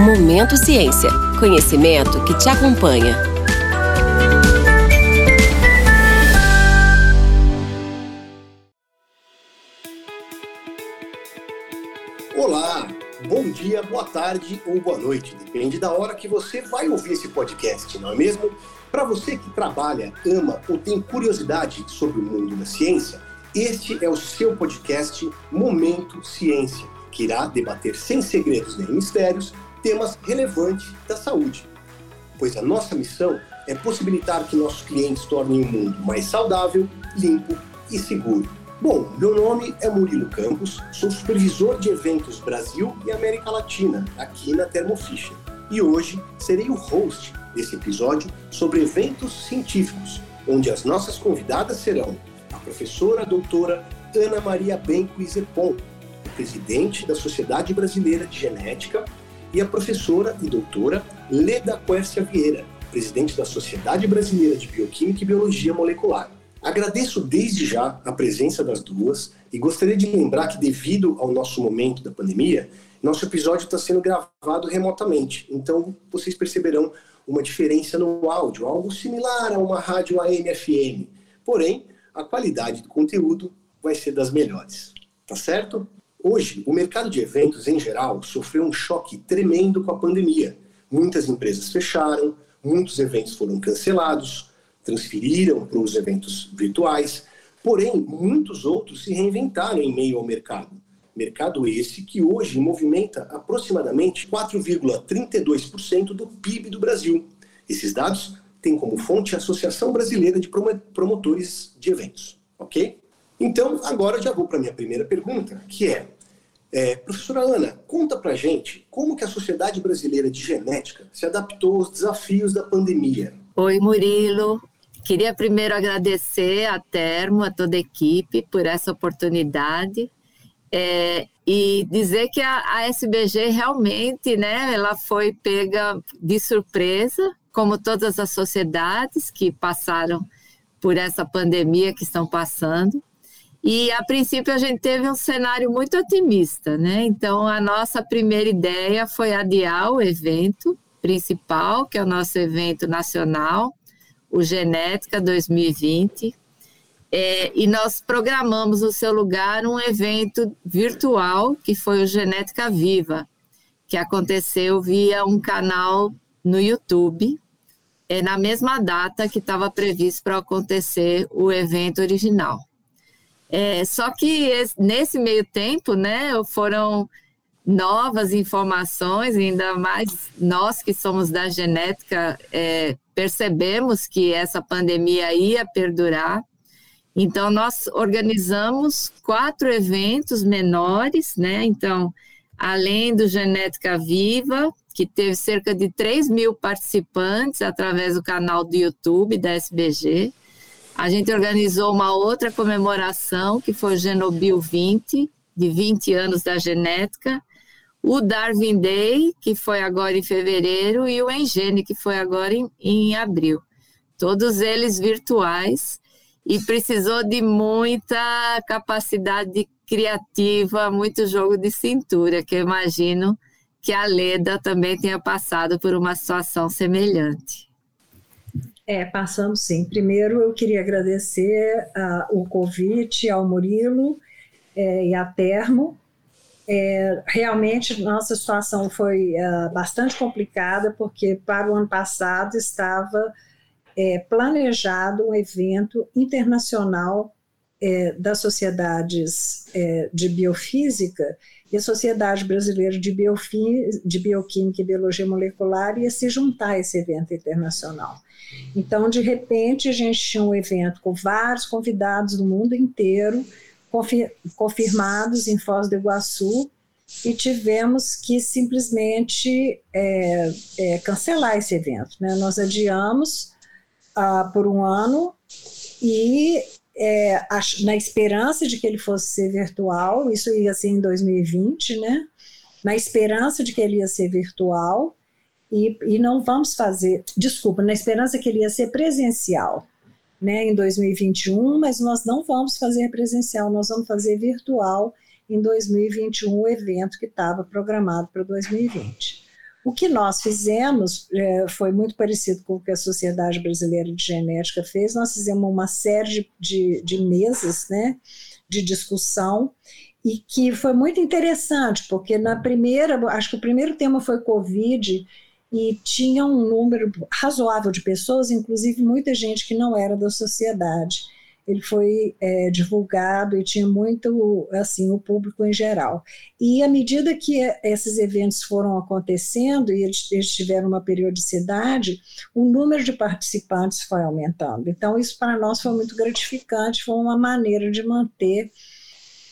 Momento Ciência. Conhecimento que te acompanha. Olá, bom dia, boa tarde ou boa noite. Depende da hora que você vai ouvir esse podcast, não é mesmo? Para você que trabalha, ama ou tem curiosidade sobre o mundo da ciência, este é o seu podcast Momento Ciência, que irá debater sem segredos nem mistérios temas relevantes da saúde. Pois a nossa missão é possibilitar que nossos clientes tornem o mundo mais saudável, limpo e seguro. Bom, meu nome é Murilo Campos, sou supervisor de eventos Brasil e América Latina aqui na Thermo Fisher. E hoje serei o host desse episódio sobre eventos científicos, onde as nossas convidadas serão a professora doutora Ana Maria Benco Izepon, presidente da Sociedade Brasileira de Genética, e a professora e doutora Leda Quercia Vieira, presidente da Sociedade Brasileira de Bioquímica e Biologia Molecular. Agradeço desde já a presença das duas e gostaria de lembrar que, devido ao nosso momento da pandemia, nosso episódio está sendo gravado remotamente. Então, vocês perceberão uma diferença no áudio, algo similar a uma rádio AM/FM. Porém, a qualidade do conteúdo vai ser das melhores. Tá certo? Hoje, o mercado de eventos em geral sofreu um choque tremendo com a pandemia. Muitas empresas fecharam, muitos eventos foram cancelados, transferiram para os eventos virtuais, porém, muitos outros se reinventaram em meio ao mercado. Mercado esse que hoje movimenta aproximadamente 4,32% do PIB do Brasil. Esses dados têm como fonte a Associação Brasileira de Promotores de Eventos, ok? Então, agora eu já vou para a minha primeira pergunta, que é, é, professora Ana, conta para gente como que a Sociedade Brasileira de Genética se adaptou aos desafios da pandemia. Oi, Murilo. Queria primeiro agradecer a Termo, a toda a equipe, por essa oportunidade é, e dizer que a, a SBG realmente, né, ela foi pega de surpresa, como todas as sociedades que passaram por essa pandemia que estão passando. E a princípio a gente teve um cenário muito otimista, né? Então a nossa primeira ideia foi adiar o evento principal, que é o nosso evento nacional, o Genética 2020. É, e nós programamos no seu lugar um evento virtual, que foi o Genética Viva, que aconteceu via um canal no YouTube, é, na mesma data que estava previsto para acontecer o evento original. É, só que esse, nesse meio tempo, né, foram novas informações, ainda mais nós que somos da genética, é, percebemos que essa pandemia ia perdurar. Então, nós organizamos quatro eventos menores, né? Então, além do Genética Viva, que teve cerca de 3 mil participantes através do canal do YouTube da SBG, a gente organizou uma outra comemoração, que foi o Genobil 20, de 20 anos da genética, o Darwin Day, que foi agora em fevereiro, e o Engene, que foi agora em, em abril. Todos eles virtuais, e precisou de muita capacidade criativa, muito jogo de cintura, que eu imagino que a Leda também tenha passado por uma situação semelhante. É, passamos sim. Primeiro, eu queria agradecer uh, o convite ao Murilo é, e à Termo. É, realmente, nossa situação foi uh, bastante complicada, porque para o ano passado estava é, planejado um evento internacional é, das sociedades é, de biofísica e a Sociedade Brasileira de, Biofí de Bioquímica e Biologia Molecular ia se juntar a esse evento internacional. Então, de repente, a gente tinha um evento com vários convidados do mundo inteiro, confirmados em Foz do Iguaçu, e tivemos que simplesmente é, é, cancelar esse evento. Né? Nós adiamos ah, por um ano e é, na esperança de que ele fosse ser virtual, isso ia ser em 2020, né? Na esperança de que ele ia ser virtual, e, e não vamos fazer, desculpa, na esperança que ele ia ser presencial, né, em 2021, mas nós não vamos fazer presencial, nós vamos fazer virtual em 2021 o evento que estava programado para 2020. O que nós fizemos é, foi muito parecido com o que a Sociedade Brasileira de Genética fez. Nós fizemos uma série de, de, de mesas né, de discussão e que foi muito interessante, porque na primeira, acho que o primeiro tema foi Covid, e tinha um número razoável de pessoas, inclusive muita gente que não era da sociedade. Ele foi é, divulgado e tinha muito assim o público em geral. E à medida que esses eventos foram acontecendo e eles, eles tiveram uma periodicidade, o número de participantes foi aumentando. Então isso para nós foi muito gratificante, foi uma maneira de manter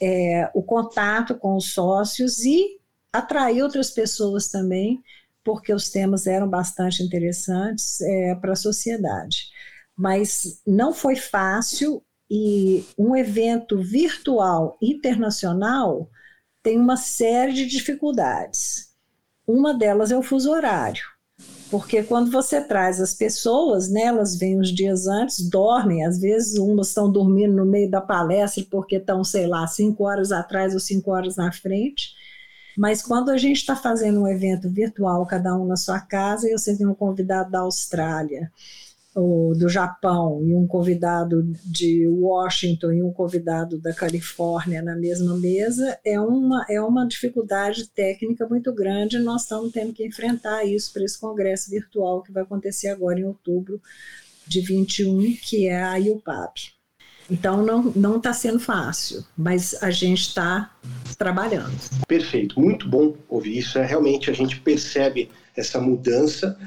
é, o contato com os sócios e atrair outras pessoas também, porque os temas eram bastante interessantes é, para a sociedade. Mas não foi fácil e um evento virtual internacional tem uma série de dificuldades. Uma delas é o fuso horário. Porque quando você traz as pessoas, né, elas vêm uns dias antes, dormem, às vezes umas estão dormindo no meio da palestra porque estão, sei lá, cinco horas atrás ou cinco horas na frente. Mas quando a gente está fazendo um evento virtual, cada um na sua casa, e você tem um convidado da Austrália, ou do Japão, e um convidado de Washington e um convidado da Califórnia na mesma mesa, é uma, é uma dificuldade técnica muito grande. Nós estamos tendo que enfrentar isso para esse congresso virtual que vai acontecer agora em outubro de 21, que é a IUPAP. Então não está sendo fácil, mas a gente está trabalhando. Perfeito, muito bom ouvir isso. É, realmente a gente percebe essa mudança.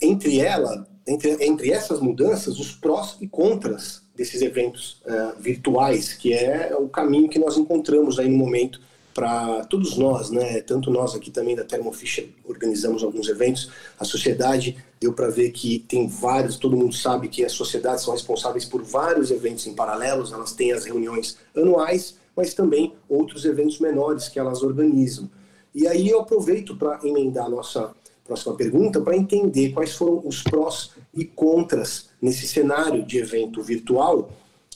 Entre ela, entre, entre essas mudanças, os prós e contras desses eventos uh, virtuais, que é o caminho que nós encontramos aí no momento para todos nós, né? Tanto nós aqui também da Thermo Fisher organizamos alguns eventos. A sociedade deu para ver que tem vários, todo mundo sabe que as sociedades são responsáveis por vários eventos em paralelos, elas têm as reuniões anuais, mas também outros eventos menores que elas organizam. E aí eu aproveito para emendar a nossa próxima pergunta para entender quais foram os prós e contras nesse cenário de evento virtual,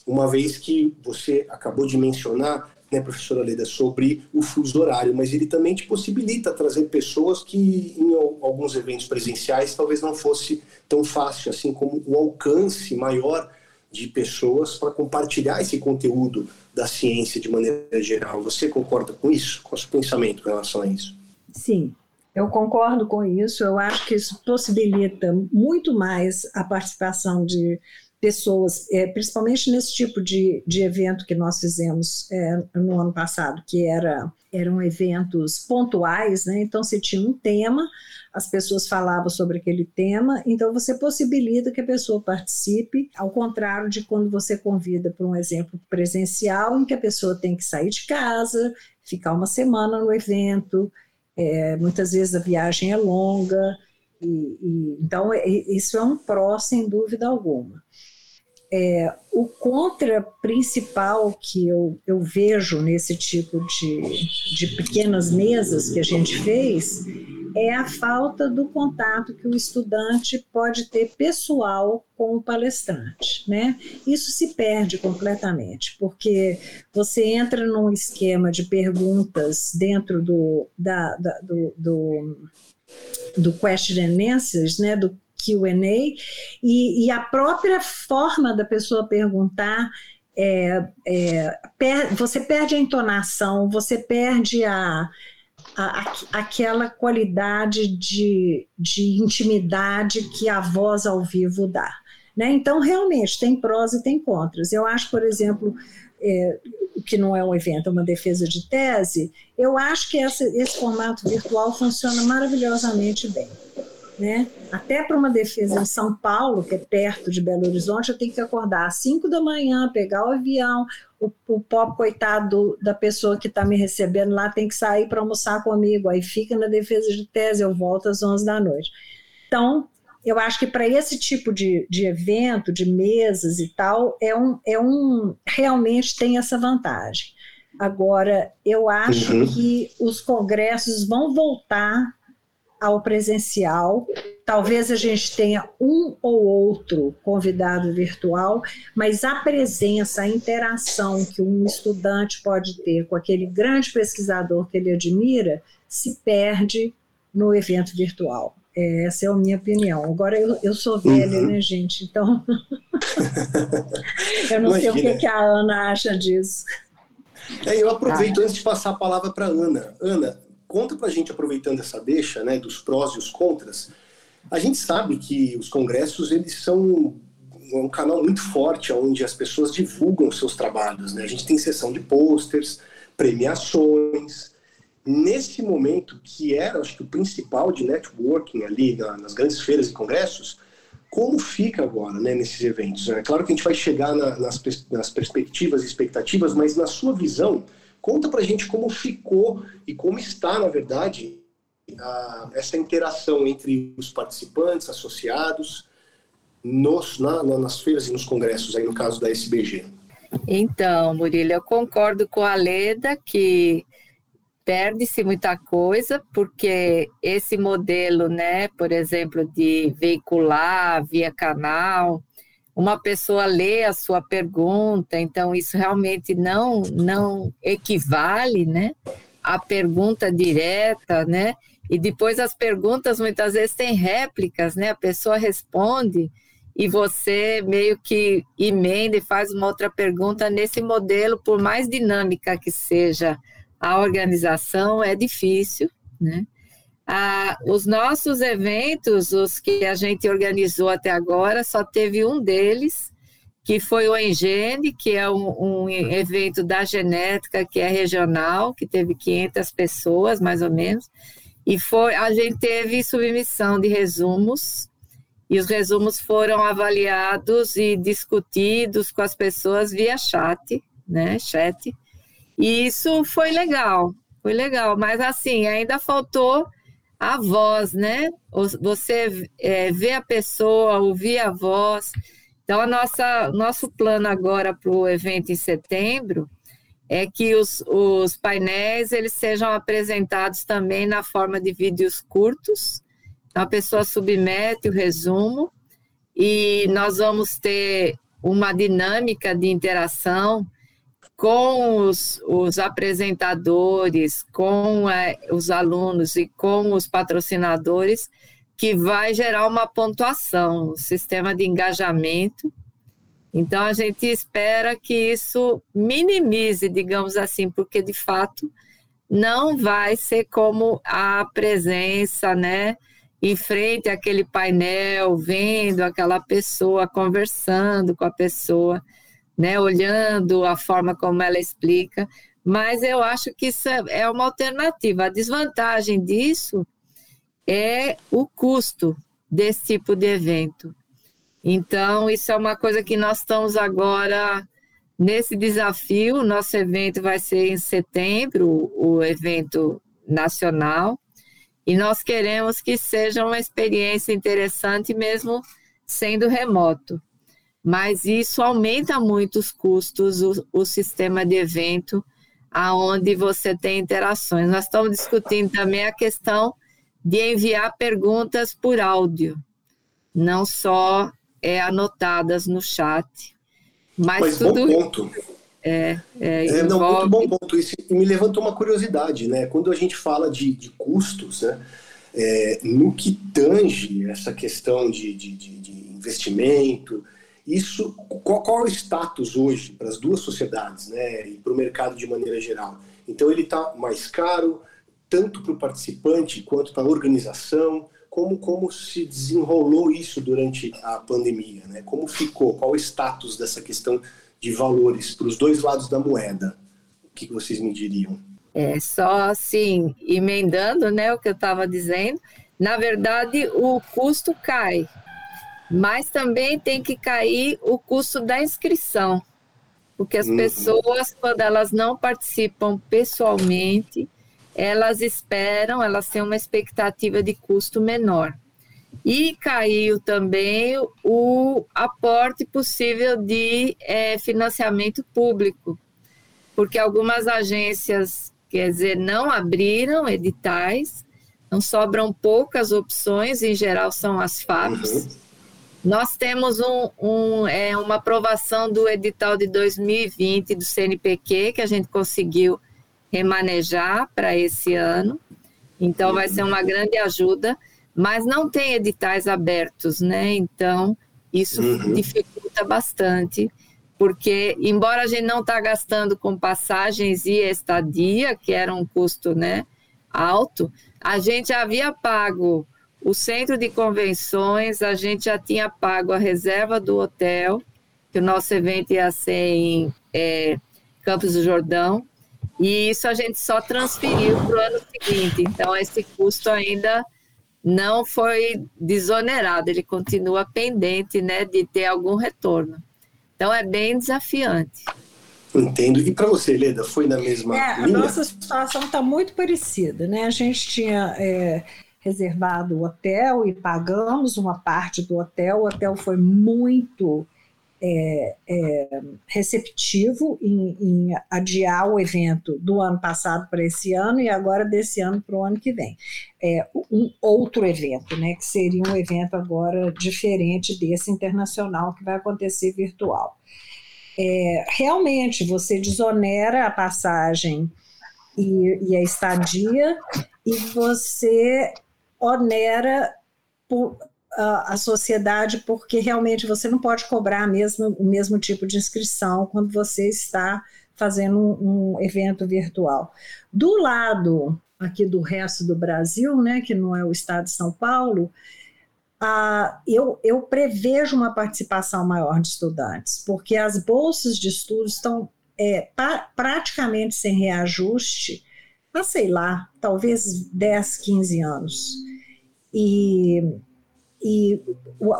uma vez que você acabou de mencionar né, professora Leda, sobre o fuso horário, mas ele também te possibilita trazer pessoas que em alguns eventos presenciais talvez não fosse tão fácil, assim como o alcance maior de pessoas para compartilhar esse conteúdo da ciência de maneira geral. Você concorda com isso? Qual é o seu pensamento com relação a isso? Sim, eu concordo com isso. Eu acho que isso possibilita muito mais a participação de pessoas, é, principalmente nesse tipo de, de evento que nós fizemos é, no ano passado, que era, eram eventos pontuais, né? então você tinha um tema, as pessoas falavam sobre aquele tema, então você possibilita que a pessoa participe, ao contrário de quando você convida para um exemplo presencial, em que a pessoa tem que sair de casa, ficar uma semana no evento, é, muitas vezes a viagem é longa, e, e, então isso é um pró, sem dúvida alguma. É, o contra principal que eu, eu vejo nesse tipo de, de pequenas mesas que a gente fez é a falta do contato que o estudante pode ter pessoal com o palestrante, né? Isso se perde completamente, porque você entra num esquema de perguntas dentro do, da, da do, do do question and answers, né, do Q&A, e, e, a própria forma da pessoa perguntar, é, é, per, você perde a entonação, você perde a, a, a, aquela qualidade de, de intimidade que a voz ao vivo dá. Né? Então, realmente, tem prós e tem contras. Eu acho, por exemplo, é, que não é um evento, é uma defesa de tese, eu acho que essa, esse formato virtual funciona maravilhosamente bem. Né? Até para uma defesa em São Paulo, que é perto de Belo Horizonte, eu tenho que acordar às 5 da manhã, pegar o avião, o, o pobre coitado da pessoa que está me recebendo lá tem que sair para almoçar comigo, aí fica na defesa de tese, eu volto às 11 da noite. Então, eu acho que para esse tipo de, de evento, de mesas e tal, é um, é um realmente tem essa vantagem. Agora, eu acho uhum. que os congressos vão voltar ao presencial. Talvez a gente tenha um ou outro convidado virtual, mas a presença, a interação que um estudante pode ter com aquele grande pesquisador que ele admira se perde no evento virtual. É, essa é a minha opinião. Agora, eu, eu sou velha, uhum. né, gente? Então, eu não Imagina. sei o que, que, a Ana acha disso. É, eu aproveito ah. antes de passar a palavra para Ana. Ana, conta para a gente, aproveitando essa deixa, né, dos prós e os contras. A gente sabe que os congressos, eles são um canal muito forte onde as pessoas divulgam seus trabalhos. Né? A gente tem sessão de posters, premiações. Nesse momento, que era, acho que, o principal de networking ali na, nas grandes feiras e congressos, como fica agora né, nesses eventos? É claro que a gente vai chegar na, nas, nas perspectivas e expectativas, mas na sua visão, conta pra gente como ficou e como está, na verdade, a, essa interação entre os participantes, associados, nos, na, nas feiras e nos congressos, aí no caso da SBG. Então, Murilo, eu concordo com a Leda que perde-se muita coisa, porque esse modelo, né, por exemplo, de veicular via canal, uma pessoa lê a sua pergunta, então isso realmente não não equivale, né, à pergunta direta, né? E depois as perguntas muitas vezes têm réplicas, né? A pessoa responde e você meio que emenda e faz uma outra pergunta nesse modelo, por mais dinâmica que seja a organização, é difícil, né? Ah, os nossos eventos, os que a gente organizou até agora, só teve um deles, que foi o Engene, que é um, um, evento da genética que é regional, que teve 500 pessoas, mais ou menos, e foi a gente teve submissão de resumos e os resumos foram avaliados e discutidos com as pessoas via chat, né, chat. E isso foi legal, foi legal, mas assim, ainda faltou a voz, né? Você é, ver a pessoa, ouvir a voz. Então, a nossa, nosso plano agora para o evento em setembro é que os, os painéis eles sejam apresentados também na forma de vídeos curtos, então, a pessoa submete o resumo e nós vamos ter uma dinâmica de interação com os, os apresentadores, com é, os alunos e com os patrocinadores, que vai gerar uma pontuação, um sistema de engajamento. Então, a gente espera que isso minimize, digamos assim, porque de fato não vai ser como a presença, né? em frente àquele painel, vendo aquela pessoa, conversando com a pessoa, né, olhando a forma como ela explica. Mas eu acho que isso é, é uma alternativa. A desvantagem disso é o custo desse tipo de evento. Então, isso é uma coisa que nós estamos agora nesse desafio. Nosso evento vai ser em setembro, o evento nacional. E nós queremos que seja uma experiência interessante, mesmo sendo remoto. Mas isso aumenta muito os custos, o, o sistema de evento, aonde você tem interações. Nós estamos discutindo também a questão de enviar perguntas por áudio, não só é, anotadas no chat. Mas, mas tudo bom ponto. É, é, é não, muito bom ponto. Isso me levantou uma curiosidade, né? Quando a gente fala de, de custos, né? É, no que tange essa questão de, de, de, de investimento, isso, qual, qual, é o status hoje para as duas sociedades, né? E para o mercado de maneira geral? Então ele está mais caro tanto para o participante quanto para a organização. Como, como se desenrolou isso durante a pandemia, né? Como ficou? Qual o status dessa questão de valores para os dois lados da moeda, o que vocês me diriam? É só assim, emendando né, o que eu estava dizendo, na verdade o custo cai, mas também tem que cair o custo da inscrição, porque as uhum. pessoas, quando elas não participam pessoalmente, elas esperam, elas têm uma expectativa de custo menor. E caiu também o aporte possível de é, financiamento público, porque algumas agências, quer dizer, não abriram editais, não sobram poucas opções, em geral são as FAPs. Uhum. Nós temos um, um, é, uma aprovação do edital de 2020 do CNPq, que a gente conseguiu remanejar para esse ano. Então, vai ser uma grande ajuda, mas não tem editais abertos, né? Então, isso uhum. dificulta bastante, porque, embora a gente não está gastando com passagens e estadia, que era um custo né, alto, a gente havia pago o centro de convenções, a gente já tinha pago a reserva do hotel, que o nosso evento ia ser em é, Campos do Jordão, e isso a gente só transferiu para o ano seguinte. Então, esse custo ainda não foi desonerado, ele continua pendente né, de ter algum retorno. Então, é bem desafiante. Entendo. E para você, Leda, foi na mesma é, linha? A nossa situação está muito parecida. Né? A gente tinha é, reservado o hotel e pagamos uma parte do hotel. O hotel foi muito é, é, receptivo em, em, adiar o evento do ano passado para esse ano e agora desse ano para o ano que vem. É, um outro evento, né, que seria um evento agora diferente desse internacional que vai acontecer virtual. É, realmente, você desonera a passagem e, e a estadia e você onera por, a, a sociedade, porque realmente você não pode cobrar mesmo, o mesmo tipo de inscrição quando você está fazendo um, um evento virtual. Do lado aqui do resto do Brasil, né, que não é o estado de São Paulo, ah, eu, eu, prevejo uma participação maior de estudantes, porque as bolsas de estudos estão é, pa, praticamente sem reajuste há, sei lá, talvez 10, 15 anos. E e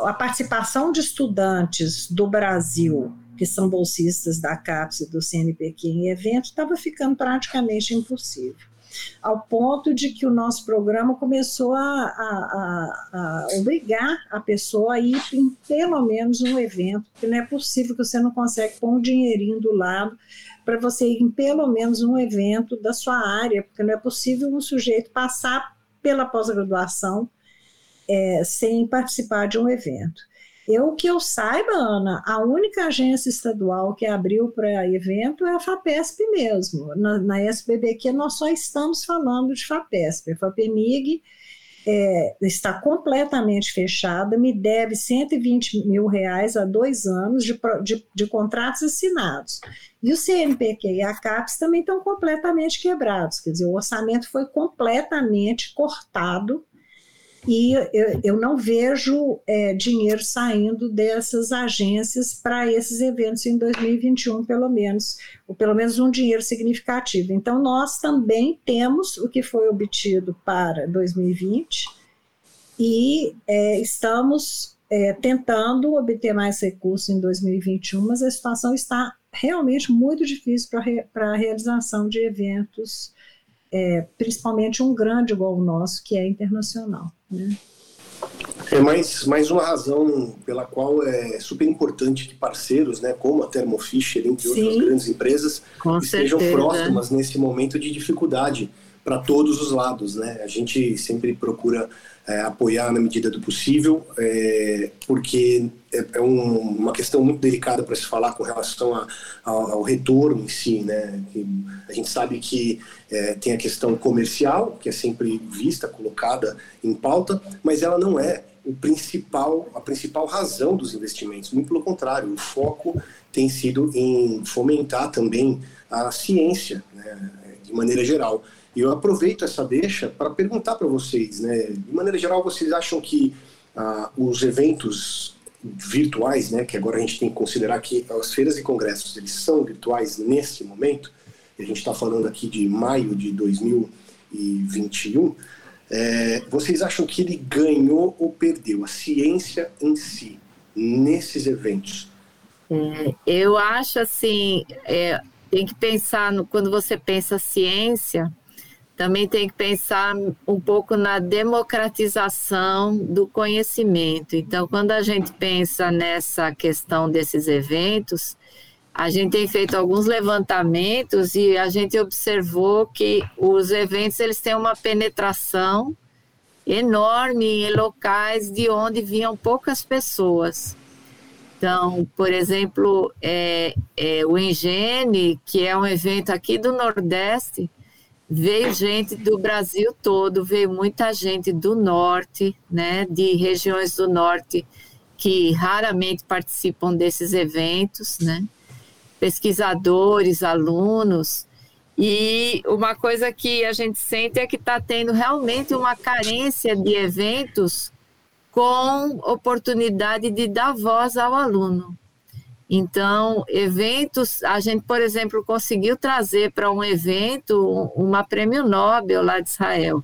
a participação de estudantes do Brasil, que são bolsistas da CAPES e do CNPq em eventos, estava ficando praticamente impossível. Ao ponto de que o nosso programa começou a, a, a, a obrigar a pessoa a ir em pelo menos um evento, porque não é possível que você não consegue pôr um dinheirinho do lado para você ir em pelo menos um evento da sua área, porque não é possível um sujeito passar pela pós-graduação é, sem participar de um evento. Eu que eu saiba, Ana, a única agência estadual que abriu para evento é a FAPESP mesmo. Na, na SBBQ nós só estamos falando de FAPESP. FAPEMIG é, está completamente fechada, me deve 120 mil reais há dois anos de, de, de contratos assinados. E o CNPq e a CAPES também estão completamente quebrados, quer dizer, o orçamento foi completamente cortado e eu, eu não vejo é, dinheiro saindo dessas agências para esses eventos em 2021, pelo menos, ou pelo menos um dinheiro significativo. Então, nós também temos o que foi obtido para 2020 e é, estamos é, tentando obter mais recursos em 2021, mas a situação está realmente muito difícil para a realização de eventos é, principalmente um grande igual o nosso, que é internacional. Né? É mais, mais uma razão pela qual é super importante que parceiros, né, como a Thermo Fisher, entre Sim, outras grandes empresas, estejam certeza. próximas nesse momento de dificuldade para todos os lados. Né? A gente sempre procura é, apoiar na medida do possível, é, porque é, é um, uma questão muito delicada para se falar com relação a, ao, ao, retorno em si. Né? a gente sabe que é, tem a questão comercial, que é sempre vista, colocada em pauta, mas ela não é o principal, a principal razão dos investimentos. Muito pelo contrário, o foco tem sido em fomentar também a ciência, né, de maneira geral. E eu aproveito essa deixa para perguntar para vocês, né? De maneira geral, vocês acham que ah, os eventos virtuais, né, que agora a gente tem que considerar que as feiras e congressos eles são virtuais neste momento, a gente está falando aqui de maio de 2021, é, vocês acham que ele ganhou ou perdeu a ciência em si nesses eventos? É, eu acho assim, é, tem que pensar no, quando você pensa ciência, também tem que pensar um pouco na democratização do conhecimento. Então, quando a gente pensa nessa questão desses eventos, a gente tem feito alguns levantamentos e a gente observou que os eventos eles têm uma penetração enorme em locais de onde vinham poucas pessoas. Então, por exemplo, é, é, o Engene, que é um evento aqui do Nordeste, veio gente do Brasil todo, veio muita gente do norte, né, de regiões do norte que raramente participam desses eventos, né? Pesquisadores, alunos. E uma coisa que a gente sente é que está tendo realmente uma carência de eventos com oportunidade de dar voz ao aluno. Então, eventos, a gente, por exemplo, conseguiu trazer para um evento uma prêmio Nobel lá de Israel.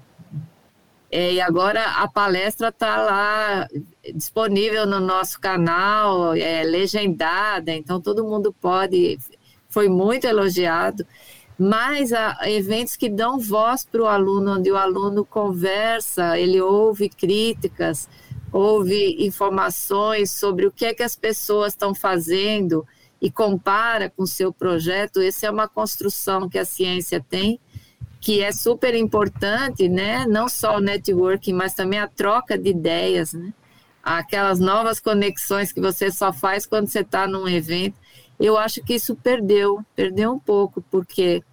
É, e agora a palestra está lá disponível no nosso canal, é legendada, então todo mundo pode. Foi muito elogiado. Mas há eventos que dão voz para o aluno, onde o aluno conversa, ele ouve críticas, ouve informações sobre o que é que as pessoas estão fazendo e compara com o seu projeto, essa é uma construção que a ciência tem, que é super importante, né? Não só o networking, mas também a troca de ideias, né? Aquelas novas conexões que você só faz quando você está num evento. Eu acho que isso perdeu, perdeu um pouco, porque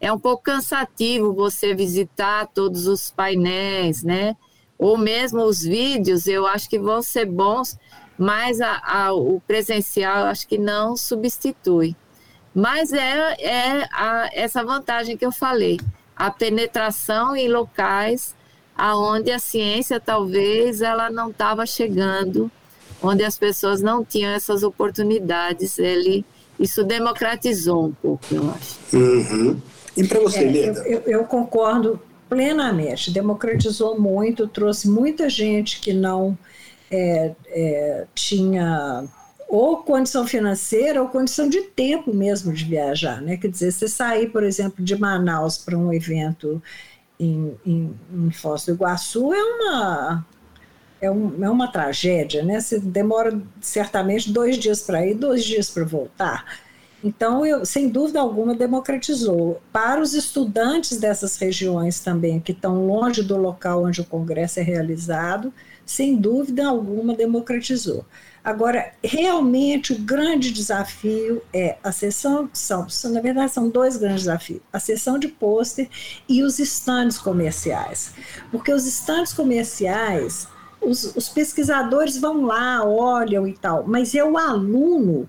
é um pouco cansativo você visitar todos os painéis, né? Ou mesmo os vídeos, eu acho que vão ser bons, mas a, a, o presencial acho que não substitui. Mas é, é a, essa vantagem que eu falei, a penetração em locais aonde a ciência talvez ela não estava chegando, onde as pessoas não tinham essas oportunidades. Ele isso democratizou um pouco, eu acho. Uhum. E para você, é, Leda? Eu, eu, eu concordo plenamente, democratizou muito, trouxe muita gente que não é, é, tinha ou condição financeira ou condição de tempo mesmo de viajar, né? Quer dizer, você sair, por exemplo, de Manaus para um evento em, em, em Foz do Iguaçu é uma é, um, é uma tragédia, né? Você demora certamente dois dias para ir, dois dias para voltar. Então, eu, sem dúvida alguma, democratizou. Para os estudantes dessas regiões também, que estão longe do local onde o congresso é realizado, sem dúvida alguma, democratizou. Agora, realmente, o grande desafio é a sessão, são, na verdade, são dois grandes desafios: a sessão de pôster e os estandes comerciais. Porque os estandes comerciais, os, os pesquisadores vão lá, olham e tal, mas é o aluno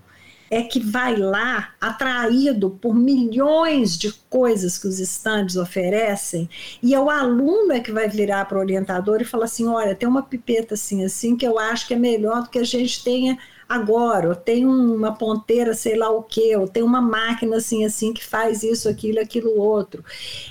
é que vai lá atraído por milhões de coisas que os estandes oferecem, e é o aluno é que vai virar para o orientador e falar assim: olha, tem uma pipeta assim, assim, que eu acho que é melhor do que a gente tenha agora, ou tem uma ponteira, sei lá o quê, ou tem uma máquina assim, assim, que faz isso, aquilo, aquilo outro.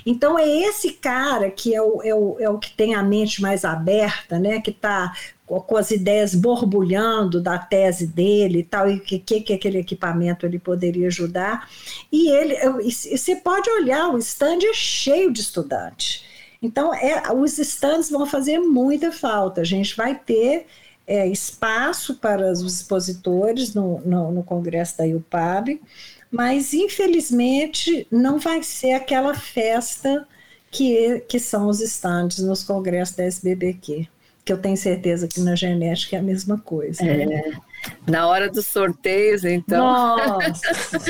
Então é esse cara que é o, é o, é o que tem a mente mais aberta, né? Que está com as ideias borbulhando da tese dele e tal, e o que, que, que aquele equipamento ele poderia ajudar. E ele, você pode olhar, o stand é cheio de estudantes. Então, é, os stands vão fazer muita falta. A gente vai ter é, espaço para os expositores no, no, no Congresso da IUPAB, mas, infelizmente, não vai ser aquela festa que, que são os stands nos congressos da SBBQ que eu tenho certeza que na genética é a mesma coisa. É. Né? Na hora dos sorteios, então. Nossa!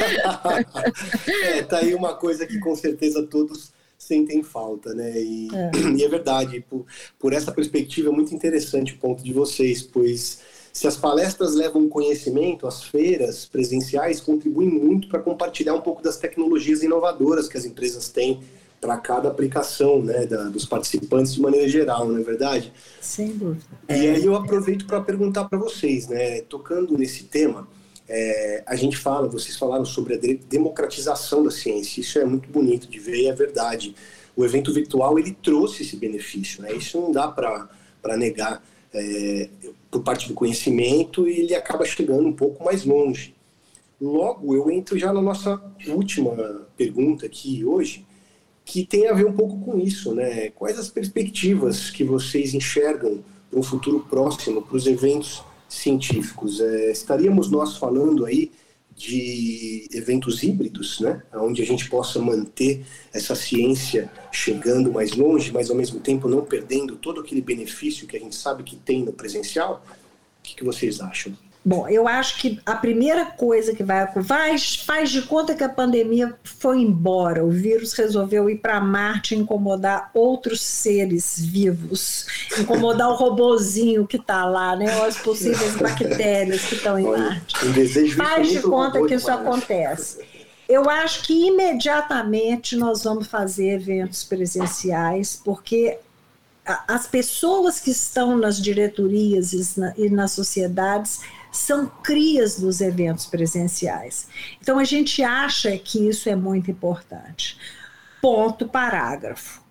é, tá aí uma coisa que com certeza todos sentem falta, né? E é, e é verdade, por, por essa perspectiva é muito interessante o ponto de vocês, pois se as palestras levam conhecimento, as feiras presenciais contribuem muito para compartilhar um pouco das tecnologias inovadoras que as empresas têm para cada aplicação né, da, dos participantes de maneira geral, não é verdade? Sem dúvida. E aí eu aproveito para perguntar para vocês, né, tocando nesse tema, é, a gente fala, vocês falaram sobre a democratização da ciência, isso é muito bonito de ver e é verdade. O evento virtual ele trouxe esse benefício, né? isso não dá para negar é, por parte do conhecimento e ele acaba chegando um pouco mais longe. Logo, eu entro já na nossa última pergunta aqui hoje, que tem a ver um pouco com isso, né? Quais as perspectivas que vocês enxergam para um futuro próximo para os eventos científicos? É, estaríamos nós falando aí de eventos híbridos, né? Onde a gente possa manter essa ciência chegando mais longe, mas ao mesmo tempo não perdendo todo aquele benefício que a gente sabe que tem no presencial? O que, que vocês acham? Bom, eu acho que a primeira coisa que vai faz, faz de conta que a pandemia foi embora, o vírus resolveu ir para Marte e incomodar outros seres vivos, incomodar o robozinho que está lá, né? Ou as possíveis bactérias que estão em Marte. Faz de conta que isso acontece. Eu acho que imediatamente nós vamos fazer eventos presenciais, porque as pessoas que estão nas diretorias e nas sociedades são crias dos eventos presenciais. Então a gente acha que isso é muito importante. Ponto parágrafo.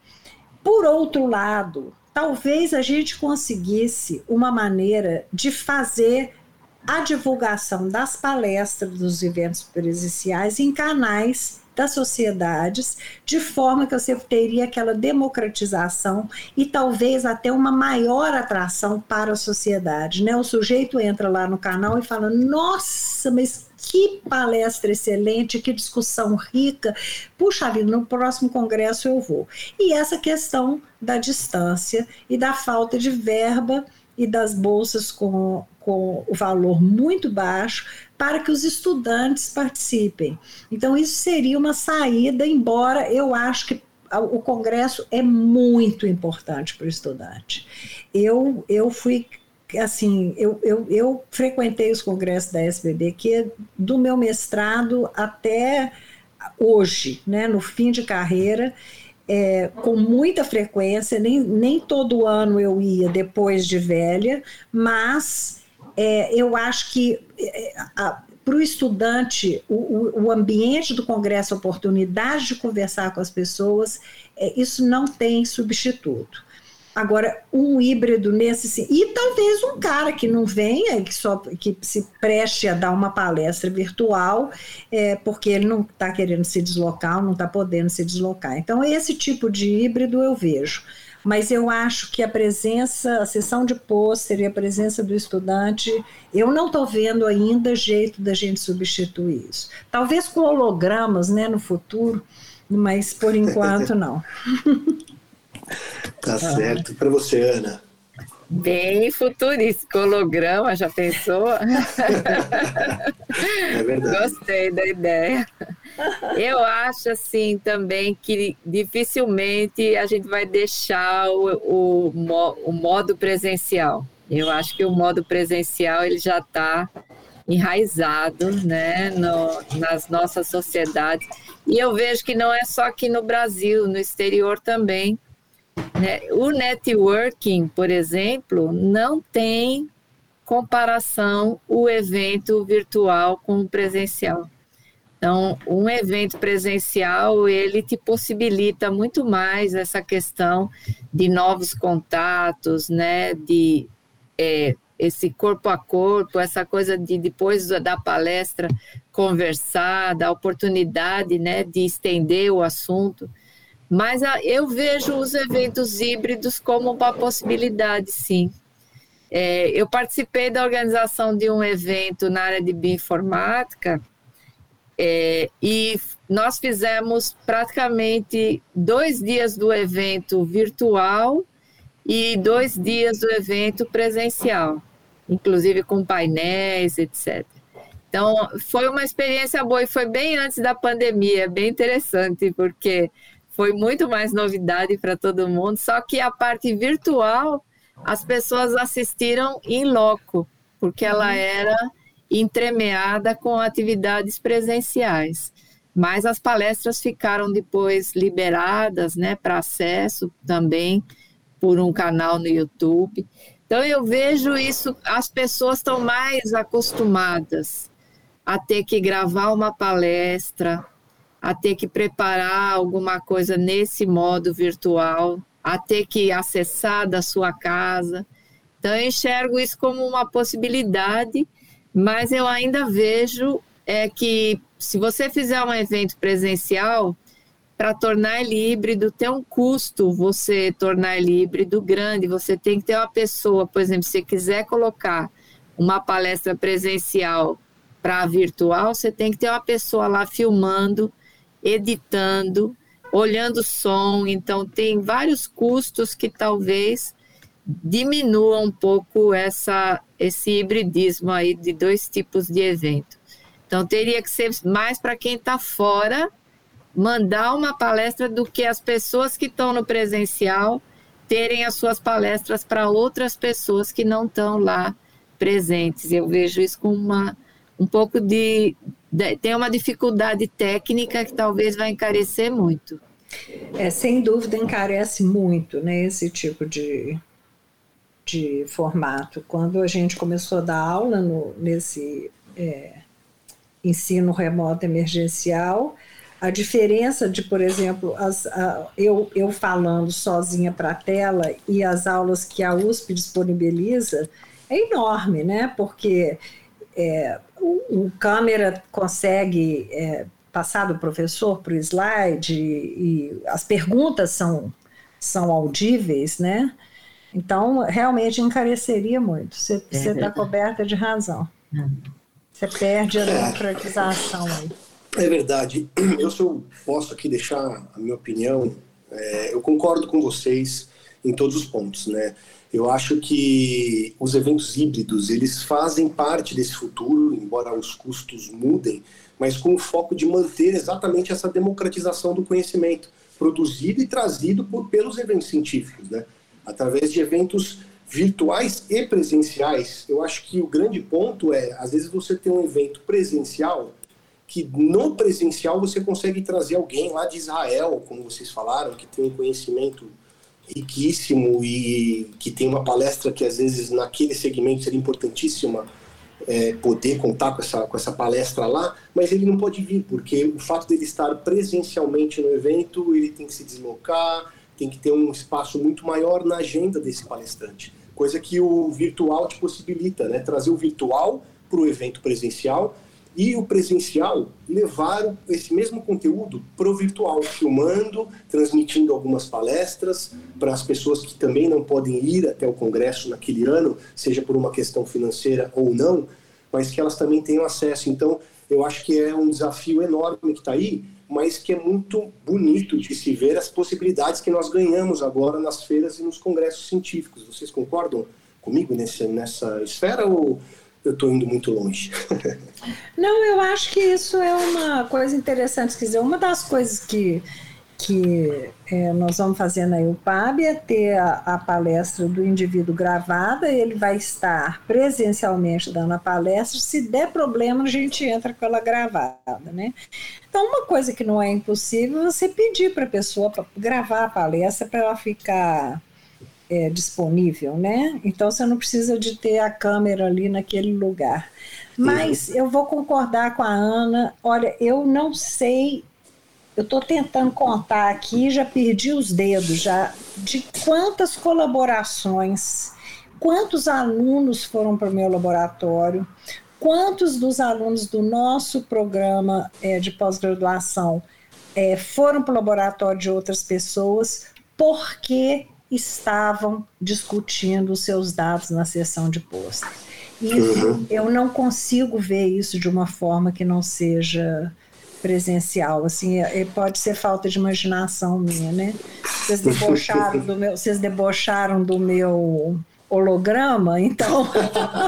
Por outro lado, talvez a gente conseguisse uma maneira de fazer a divulgação das palestras dos eventos presenciais em canais das sociedades, de forma que você teria aquela democratização e talvez até uma maior atração para a sociedade. Né? O sujeito entra lá no canal e fala: Nossa, mas que palestra excelente, que discussão rica. Puxa vida, no próximo congresso eu vou. E essa questão da distância e da falta de verba e das bolsas com, com o valor muito baixo para que os estudantes participem. Então, isso seria uma saída, embora eu acho que o Congresso é muito importante para o estudante. Eu, eu fui assim, eu, eu, eu frequentei os congressos da SBB, que é do meu mestrado até hoje, né, no fim de carreira, é, com muita frequência, nem, nem todo ano eu ia depois de velha, mas é, eu acho que é, para o estudante, o, o, ambiente do congresso, a oportunidade de conversar com as pessoas, é, isso não tem substituto. Agora, um híbrido nesse e talvez um cara que não venha, que só que se preste a dar uma palestra virtual, é, porque ele não está querendo se deslocar, não está podendo se deslocar. Então, esse tipo de híbrido eu vejo. Mas eu acho que a presença, a sessão de pôster e a presença do estudante, eu não estou vendo ainda jeito da gente substituir isso. Talvez com hologramas né, no futuro, mas por enquanto não. Tá certo. Para você, Ana. Bem futurístico, holograma, já pensou? É verdade. Gostei da ideia. Eu acho assim também que dificilmente a gente vai deixar o, o, o modo presencial. Eu acho que o modo presencial ele já está enraizado né, no, nas nossas sociedades. E eu vejo que não é só aqui no Brasil, no exterior também. Né? O networking, por exemplo, não tem comparação o evento virtual com o presencial. Então, um evento presencial, ele te possibilita muito mais essa questão de novos contatos, né, de é, esse corpo a corpo, essa coisa de depois da palestra conversar, da oportunidade, né, de estender o assunto. Mas a, eu vejo os eventos híbridos como uma possibilidade, sim. É, eu participei da organização de um evento na área de bioinformática é, e nós fizemos praticamente dois dias do evento virtual e dois dias do evento presencial, inclusive com painéis, etc. Então, foi uma experiência boa e foi bem antes da pandemia, bem interessante, porque foi muito mais novidade para todo mundo, só que a parte virtual as pessoas assistiram em loco, porque ela uhum. era entremeada com atividades presenciais. Mas as palestras ficaram depois liberadas, né, para acesso também por um canal no YouTube. Então eu vejo isso, as pessoas estão mais acostumadas a ter que gravar uma palestra, a ter que preparar alguma coisa nesse modo virtual, a ter que acessar da sua casa. Então, eu enxergo isso como uma possibilidade, mas eu ainda vejo é que se você fizer um evento presencial, para tornar ele híbrido, tem um custo você tornar ele híbrido grande. Você tem que ter uma pessoa, por exemplo, se você quiser colocar uma palestra presencial para virtual, você tem que ter uma pessoa lá filmando editando, olhando som, então tem vários custos que talvez diminua um pouco essa, esse hibridismo aí de dois tipos de evento. Então, teria que ser mais para quem está fora mandar uma palestra do que as pessoas que estão no presencial terem as suas palestras para outras pessoas que não estão lá presentes. Eu vejo isso com uma um pouco de tem uma dificuldade técnica que talvez vai encarecer muito. É, sem dúvida encarece muito, né, esse tipo de, de formato. Quando a gente começou a dar aula no, nesse é, ensino remoto emergencial, a diferença de, por exemplo, as, a, eu, eu falando sozinha para a tela e as aulas que a USP disponibiliza é enorme, né? Porque é, o, o, câmera consegue é, passar do professor para o slide e, e, as perguntas são, são audíveis, né? Então, realmente encareceria muito. Você está é coberta de razão. Você perde a democratização aí. É verdade. Eu sou, posso aqui deixar a minha opinião. É, eu concordo com vocês em todos os pontos, né? Eu acho que os eventos híbridos eles fazem parte desse futuro, embora os custos mudem, mas com o foco de manter exatamente essa democratização do conhecimento produzido e trazido por, pelos eventos científicos, né? Através de eventos virtuais e presenciais. Eu acho que o grande ponto é, às vezes você tem um evento presencial que no presencial você consegue trazer alguém lá de Israel, como vocês falaram, que tem um conhecimento riquíssimo e que tem uma palestra que às vezes naquele segmento seria importantíssima é, poder contar com essa, com essa palestra lá, mas ele não pode vir, porque o fato dele estar presencialmente no evento, ele tem que se deslocar, tem que ter um espaço muito maior na agenda desse palestrante, coisa que o virtual te possibilita, né? Trazer o virtual para o evento presencial e o presencial levaram esse mesmo conteúdo para o virtual, filmando, transmitindo algumas palestras para as pessoas que também não podem ir até o congresso naquele ano, seja por uma questão financeira ou não, mas que elas também tenham acesso. Então, eu acho que é um desafio enorme que está aí, mas que é muito bonito de se ver as possibilidades que nós ganhamos agora nas feiras e nos congressos científicos. Vocês concordam comigo nessa, nessa esfera ou eu estou indo muito longe. Não, eu acho que isso é uma coisa interessante. Quer dizer, uma das coisas que, que é, nós vamos fazer na UPAB é ter a, a, palestra do indivíduo gravada, ele vai estar presencialmente dando a palestra. Se der problema, a gente entra com ela gravada, né? Então, uma coisa que não é impossível é você pedir para a pessoa gravar a palestra para ela ficar é, disponível, né? Então você não precisa de ter a câmera ali naquele lugar. Mas eu vou concordar com a Ana. Olha, eu não sei, eu estou tentando contar aqui, já perdi os dedos já de quantas colaborações, quantos alunos foram para o meu laboratório, quantos dos alunos do nosso programa é, de pós-graduação é, foram para o laboratório de outras pessoas, porque estavam discutindo os seus dados na sessão de posto. E uhum. eu não consigo ver isso de uma forma que não seja presencial, assim, é, é, pode ser falta de imaginação minha, né? Vocês debocharam do meu, vocês debocharam do meu holograma, então.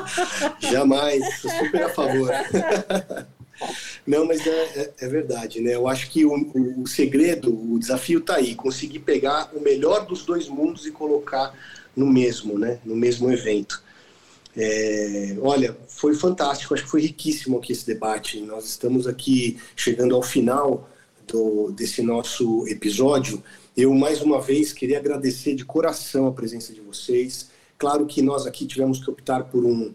Jamais, super a favor. Não, mas é, é, é, verdade, né? Eu acho que o, o, segredo, o desafio está aí, conseguir pegar o melhor dos dois mundos e colocar no mesmo, né? No mesmo evento. É, olha, foi fantástico, acho que foi riquíssimo aqui esse debate. Nós estamos aqui chegando ao final do, desse nosso episódio. Eu, mais uma vez, queria agradecer de coração a presença de vocês. Claro que nós aqui tivemos que optar por um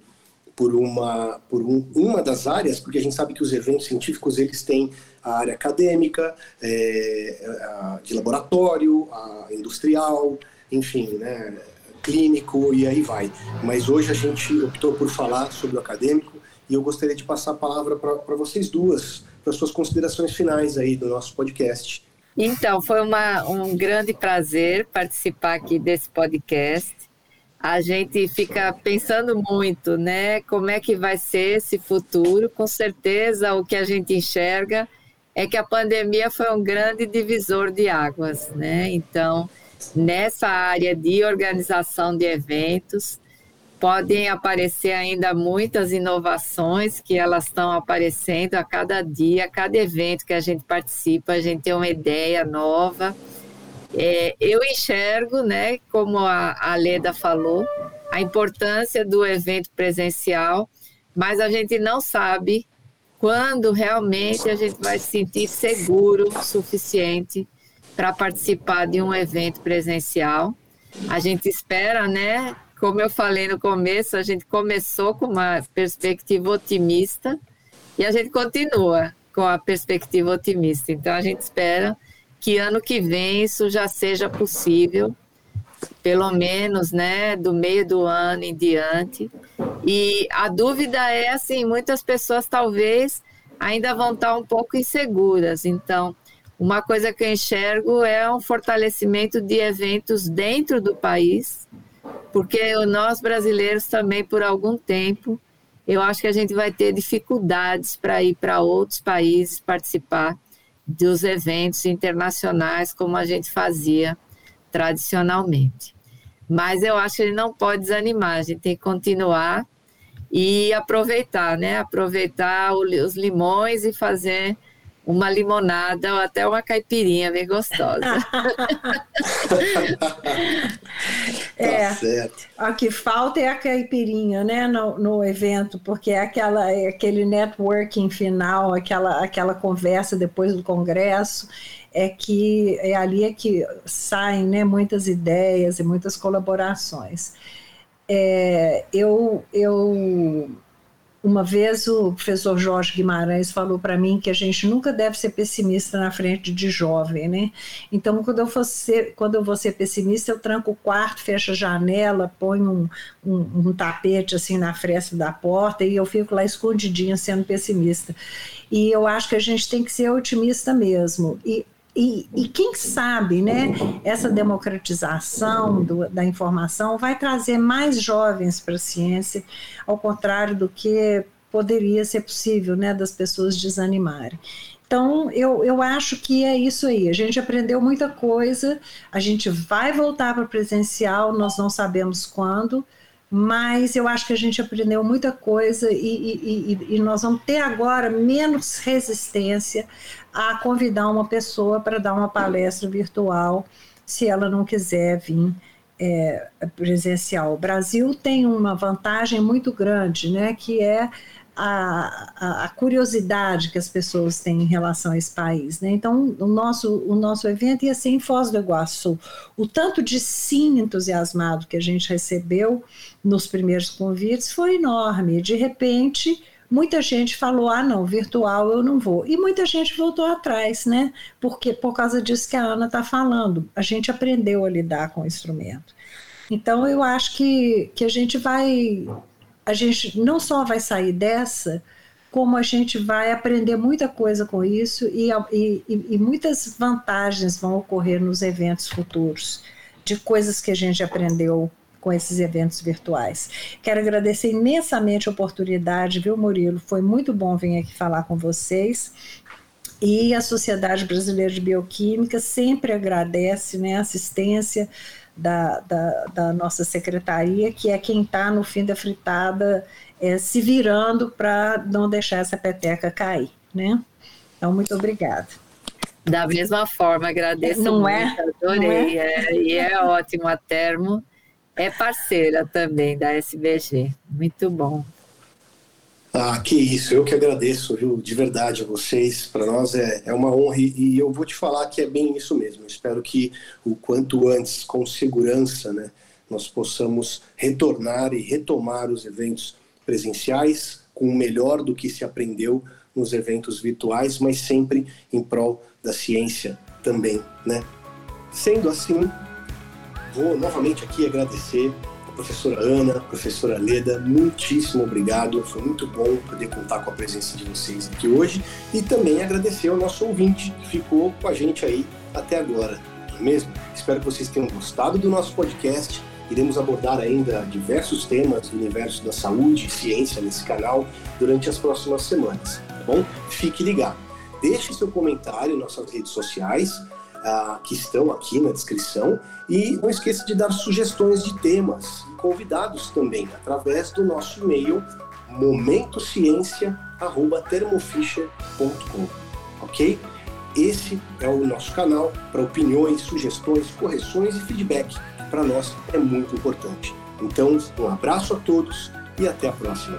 por uma por um, uma das áreas, porque a gente sabe que os eventos científicos eles têm a área acadêmica, é, a de laboratório, a industrial, enfim, né, clínico e aí vai. Mas hoje a gente optou por falar sobre o acadêmico e eu gostaria de passar a palavra para vocês duas, para suas considerações finais aí do nosso podcast. Então, foi uma, um grande prazer participar aqui desse podcast a gente fica pensando muito, né? Como é que vai ser esse futuro? Com certeza, o que a gente enxerga é que a pandemia foi um grande divisor de águas, né? Então, nessa área de organização de eventos. Podem aparecer ainda muitas inovações que elas estão aparecendo a cada dia, a cada evento que a gente participa, a gente tem uma ideia nova. É, eu enxergo, né, como a, a Leda falou, a importância do evento presencial, mas a gente não sabe quando realmente a gente vai se sentir seguro o suficiente para participar de um evento presencial. A gente espera, né? Como eu falei no começo, a gente começou com uma perspectiva otimista e a gente continua com a perspectiva otimista. Então, a gente espera que ano que vem isso já seja possível, pelo menos, né, do meio do ano em diante. E a dúvida é assim, muitas pessoas talvez ainda vão estar um pouco inseguras. Então, uma coisa que eu enxergo é um fortalecimento de eventos dentro do país, porque nós brasileiros também por algum tempo, eu acho que a gente vai ter dificuldades para ir para outros países participar dos eventos internacionais como a gente fazia tradicionalmente. Mas eu acho que ele não pode desanimar, a gente tem que continuar e aproveitar, né? Aproveitar os limões e fazer uma limonada ou até uma caipirinha bem gostosa. é, tá certo. o que falta é a caipirinha, né, no, no evento, porque é aquela, é aquele networking final, aquela, aquela conversa depois do congresso, é que é ali é que saem, né, muitas ideias e muitas colaborações. É, eu, eu uma vez o professor Jorge Guimarães falou para mim que a gente nunca deve ser pessimista na frente de jovem, né? Então, quando eu, for ser, quando eu vou ser pessimista, eu tranco o quarto, fecho a janela, ponho um, um, um tapete assim na fresta da porta e eu fico lá escondidinha sendo pessimista. E eu acho que a gente tem que ser otimista mesmo. E e, e, quem sabe, né, essa democratização do, da informação vai trazer mais jovens para a ciência, ao contrário do que poderia ser possível, né, das pessoas desanimarem. Então, eu, eu acho que é isso aí. A gente aprendeu muita coisa, a gente vai voltar para presencial, nós não sabemos quando, mas eu acho que a gente aprendeu muita coisa e, e, e, e, nós vamos ter agora menos resistência a convidar uma pessoa para dar uma palestra virtual, se ela não quiser vir é, presencial. O Brasil tem uma vantagem muito grande, né, que é a, a, curiosidade que as pessoas têm em relação a esse país. Né? Então, o nosso, o nosso evento ia ser em Foz do Iguaçu. O tanto de sim entusiasmado que a gente recebeu nos primeiros convites foi enorme. De repente, muita gente falou: ah, não, virtual eu não vou. E muita gente voltou atrás, né? Porque, por causa disso que a Ana está falando. A gente aprendeu a lidar com o instrumento. Então, eu acho que, que a gente vai a gente não só vai sair dessa, como a gente vai aprender muita coisa com isso e, e, e, muitas vantagens vão ocorrer nos eventos futuros, de coisas que a gente aprendeu com esses eventos virtuais. Quero agradecer imensamente a oportunidade, viu, Murilo? Foi muito bom vir aqui falar com vocês. E a Sociedade Brasileira de Bioquímica sempre agradece né, a assistência, da, da, da nossa secretaria, que é quem está no fim da fritada é, se virando para não deixar essa peteca cair, né? Então, muito obrigada. Da mesma forma, agradeço não muito, é? adorei, é? É, e é ótimo a Termo, é parceira também da SBG, muito bom. Ah, que isso, eu que agradeço, viu, de verdade a vocês. Para nós é, é uma honra e eu vou te falar que é bem isso mesmo. espero que o quanto antes, com segurança, né, nós possamos retornar e retomar os eventos presenciais com o melhor do que se aprendeu nos eventos virtuais, mas sempre em prol da ciência também, né? Sendo assim, vou novamente aqui agradecer professora Ana, professora Leda, muitíssimo obrigado. Foi muito bom poder contar com a presença de vocês aqui hoje e também agradecer ao nosso ouvinte que ficou com a gente aí até agora, não é mesmo? Espero que vocês tenham gostado do nosso podcast. Iremos abordar ainda diversos temas do universo da saúde e ciência nesse canal durante as próximas semanas, tá bom? Fique ligado. Deixe seu comentário nas nossas redes sociais que estão aqui na descrição. E não esqueça de dar sugestões de temas e convidados também, através do nosso e-mail momentociência.termofisher.com. Ok? Esse é o nosso canal para opiniões, sugestões, correções e feedback. Para nós é muito importante. Então, um abraço a todos e até a próxima.